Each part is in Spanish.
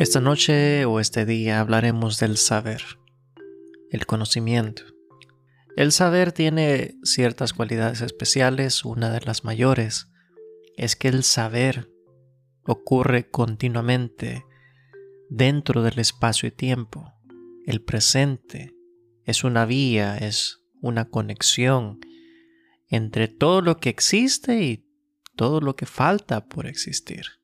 Esta noche o este día hablaremos del saber, el conocimiento. El saber tiene ciertas cualidades especiales, una de las mayores es que el saber ocurre continuamente dentro del espacio y tiempo. El presente es una vía, es una conexión entre todo lo que existe y todo lo que falta por existir.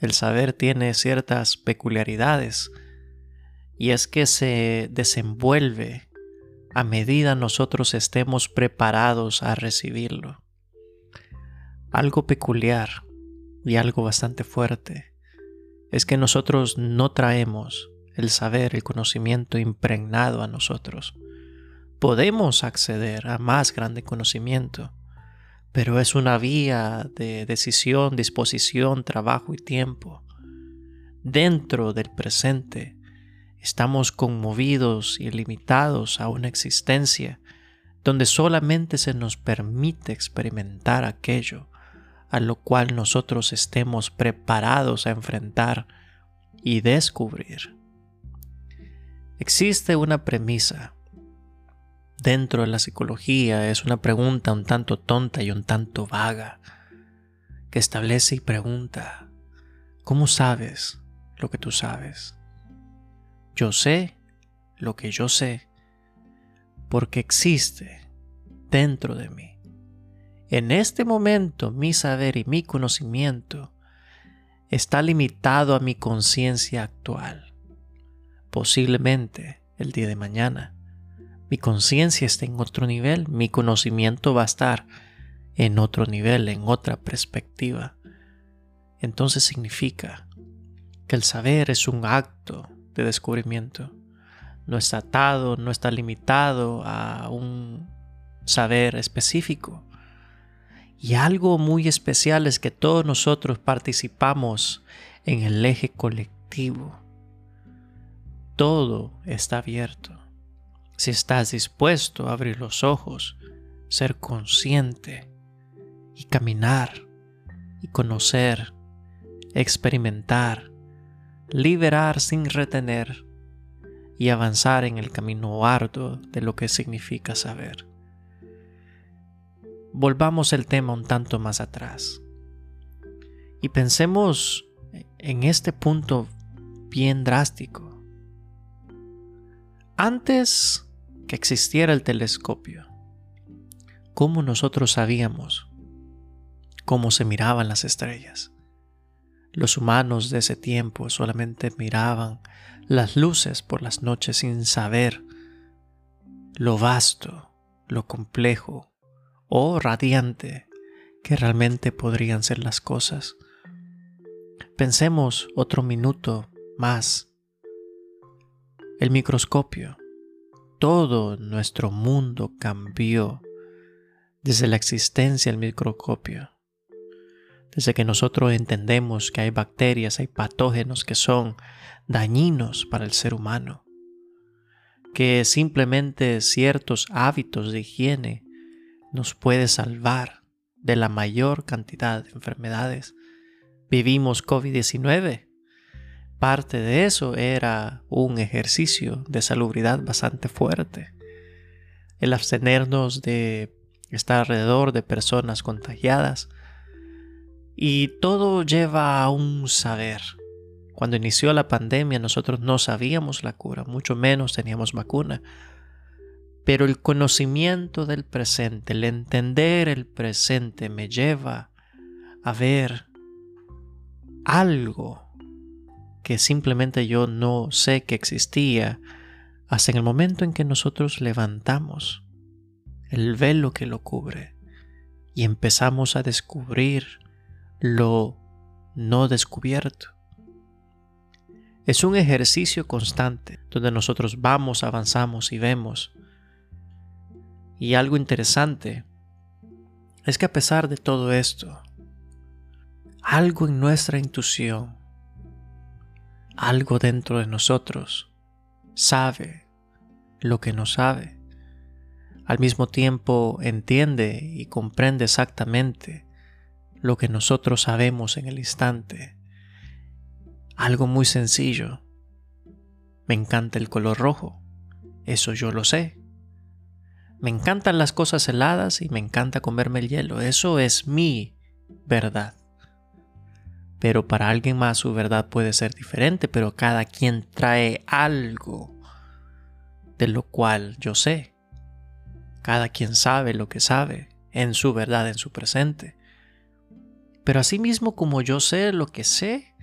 El saber tiene ciertas peculiaridades y es que se desenvuelve a medida nosotros estemos preparados a recibirlo. Algo peculiar y algo bastante fuerte es que nosotros no traemos el saber, el conocimiento impregnado a nosotros. Podemos acceder a más grande conocimiento, pero es una vía de decisión, disposición, trabajo y tiempo. Dentro del presente estamos conmovidos y limitados a una existencia donde solamente se nos permite experimentar aquello a lo cual nosotros estemos preparados a enfrentar y descubrir. Existe una premisa dentro de la psicología es una pregunta un tanto tonta y un tanto vaga, que establece y pregunta, ¿cómo sabes lo que tú sabes? Yo sé lo que yo sé porque existe dentro de mí. En este momento mi saber y mi conocimiento está limitado a mi conciencia actual. Posiblemente el día de mañana mi conciencia está en otro nivel, mi conocimiento va a estar en otro nivel, en otra perspectiva. Entonces significa que el saber es un acto de descubrimiento. No está atado, no está limitado a un saber específico. Y algo muy especial es que todos nosotros participamos en el eje colectivo. Todo está abierto si estás dispuesto a abrir los ojos, ser consciente y caminar y conocer, experimentar, liberar sin retener y avanzar en el camino arduo de lo que significa saber. Volvamos el tema un tanto más atrás y pensemos en este punto bien drástico. Antes que existiera el telescopio, ¿cómo nosotros sabíamos cómo se miraban las estrellas? Los humanos de ese tiempo solamente miraban las luces por las noches sin saber lo vasto, lo complejo o radiante que realmente podrían ser las cosas. Pensemos otro minuto más. El microscopio todo nuestro mundo cambió desde la existencia del microscopio. Desde que nosotros entendemos que hay bacterias, hay patógenos que son dañinos para el ser humano, que simplemente ciertos hábitos de higiene nos puede salvar de la mayor cantidad de enfermedades. Vivimos COVID-19 Parte de eso era un ejercicio de salubridad bastante fuerte. El abstenernos de estar alrededor de personas contagiadas. Y todo lleva a un saber. Cuando inició la pandemia nosotros no sabíamos la cura, mucho menos teníamos vacuna. Pero el conocimiento del presente, el entender el presente me lleva a ver algo que simplemente yo no sé que existía hasta en el momento en que nosotros levantamos el velo que lo cubre y empezamos a descubrir lo no descubierto. Es un ejercicio constante donde nosotros vamos, avanzamos y vemos. Y algo interesante es que a pesar de todo esto, algo en nuestra intuición algo dentro de nosotros sabe lo que no sabe. Al mismo tiempo entiende y comprende exactamente lo que nosotros sabemos en el instante. Algo muy sencillo. Me encanta el color rojo. Eso yo lo sé. Me encantan las cosas heladas y me encanta comerme el hielo. Eso es mi verdad. Pero para alguien más su verdad puede ser diferente, pero cada quien trae algo de lo cual yo sé. Cada quien sabe lo que sabe en su verdad, en su presente. Pero asimismo como yo sé lo que sé,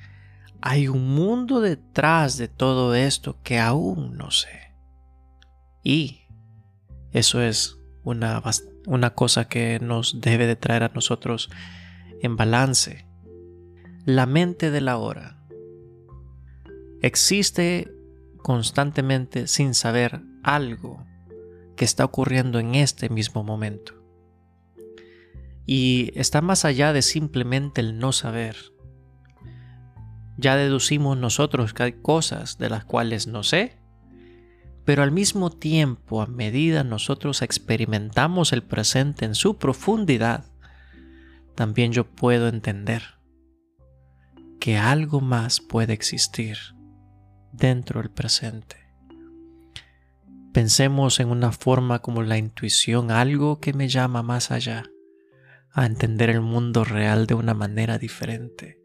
hay un mundo detrás de todo esto que aún no sé. Y eso es una, una cosa que nos debe de traer a nosotros en balance. La mente de la hora existe constantemente sin saber algo que está ocurriendo en este mismo momento. Y está más allá de simplemente el no saber. Ya deducimos nosotros que hay cosas de las cuales no sé pero al mismo tiempo, a medida nosotros experimentamos el presente en su profundidad, también yo puedo entender que algo más puede existir dentro del presente. Pensemos en una forma como la intuición, algo que me llama más allá, a entender el mundo real de una manera diferente.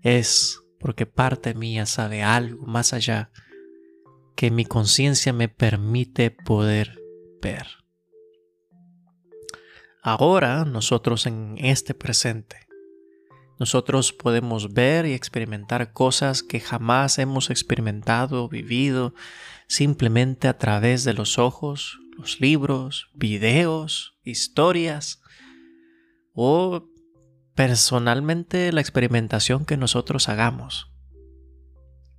Es porque parte mía sabe algo más allá que mi conciencia me permite poder ver. Ahora nosotros en este presente, nosotros podemos ver y experimentar cosas que jamás hemos experimentado o vivido simplemente a través de los ojos, los libros, videos, historias o personalmente la experimentación que nosotros hagamos.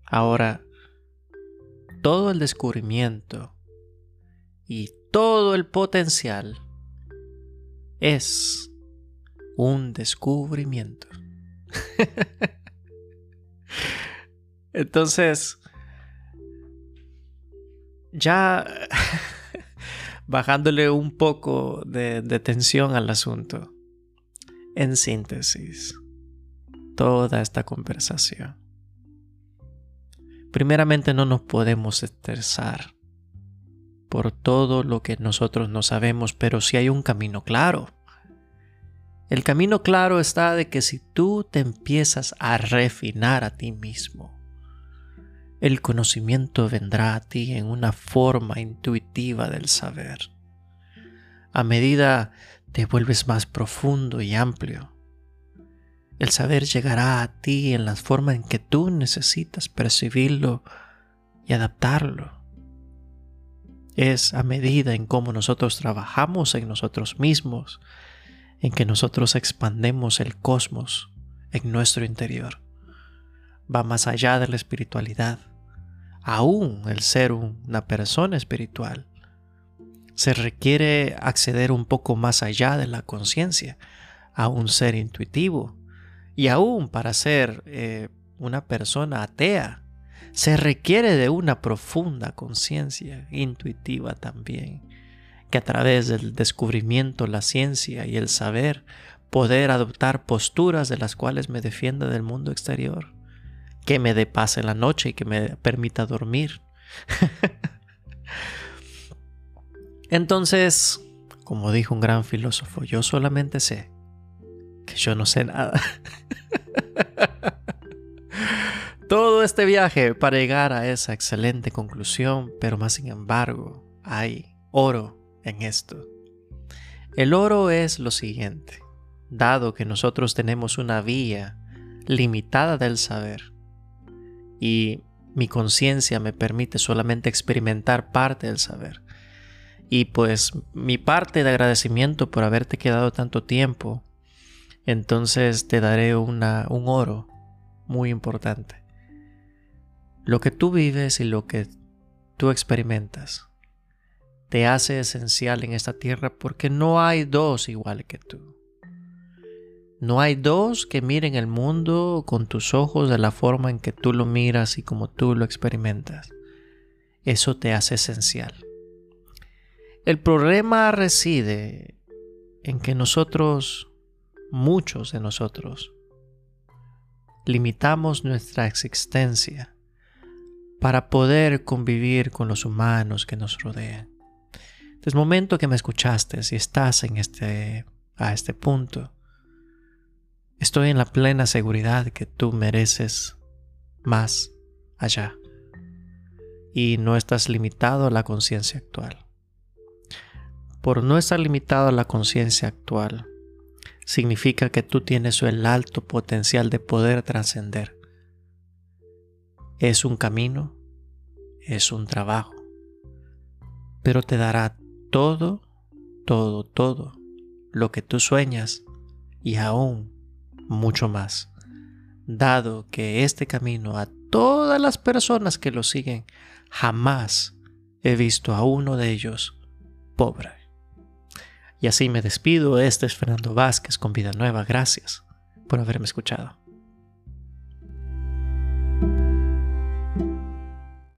Ahora, todo el descubrimiento y todo el potencial es un descubrimiento. Entonces, ya bajándole un poco de, de, tensión al asunto, en síntesis, toda esta conversación Primeramente no nos podemos estresar por todo lo que nosotros no sabemos, pero si hay un camino claro. El camino claro está de que si tú te empiezas a refinar a ti mismo, el conocimiento vendrá a ti en una forma intuitiva del saber. A medida te vuelves más profundo y amplio, el saber llegará a ti en la forma en que tú necesitas percibirlo y adaptarlo. Es a medida en cómo nosotros trabajamos en nosotros mismos, en que nosotros expandemos el cosmos en nuestro interior. Va más allá de la espiritualidad. Aún el ser una persona espiritual se requiere acceder un poco más allá de la conciencia, a un ser intuitivo, y aún para ser eh, una persona atea, se requiere de una profunda conciencia intuitiva también, que a través del descubrimiento, la ciencia y el saber, poder adoptar posturas de las cuales me defienda del mundo exterior, que me dé paz en la noche y que me permita dormir. Entonces, como dijo un gran filósofo, yo solamente sé que yo no sé nada. Todo este viaje para llegar a esa excelente conclusión, pero más sin embargo, hay oro en esto. El oro es lo siguiente, dado que nosotros tenemos una vía limitada del saber y mi conciencia me permite solamente experimentar parte del saber. Y pues mi parte de agradecimiento por haberte quedado tanto tiempo entonces te daré un oro muy importante. Lo que tú vives y lo que tú experimentas te hace esencial en esta tierra porque no hay dos iguales que tú. No hay dos que miren el mundo con tus ojos de la forma en que tú lo miras y como tú lo experimentas. Eso te hace esencial. El problema reside en que nosotros muchos de nosotros limitamos nuestra existencia para poder convivir con los humanos que nos rodean. Desde el momento que me escuchaste, si estás en este, a este punto, estoy en la plena seguridad que tú mereces más allá y no estás limitado a la conciencia actual. Por no estar limitado a la conciencia actual, significa que tú tienes el alto potencial de poder trascender. Es un camino, es un trabajo, pero te dará todo, todo, todo lo que tú sueñas y aún mucho más, dado que este camino a todas las personas que lo siguen, jamás he visto a uno de ellos pobre. Y así me despido. Este es Fernando Vázquez con Vida Nueva. Gracias por haberme escuchado.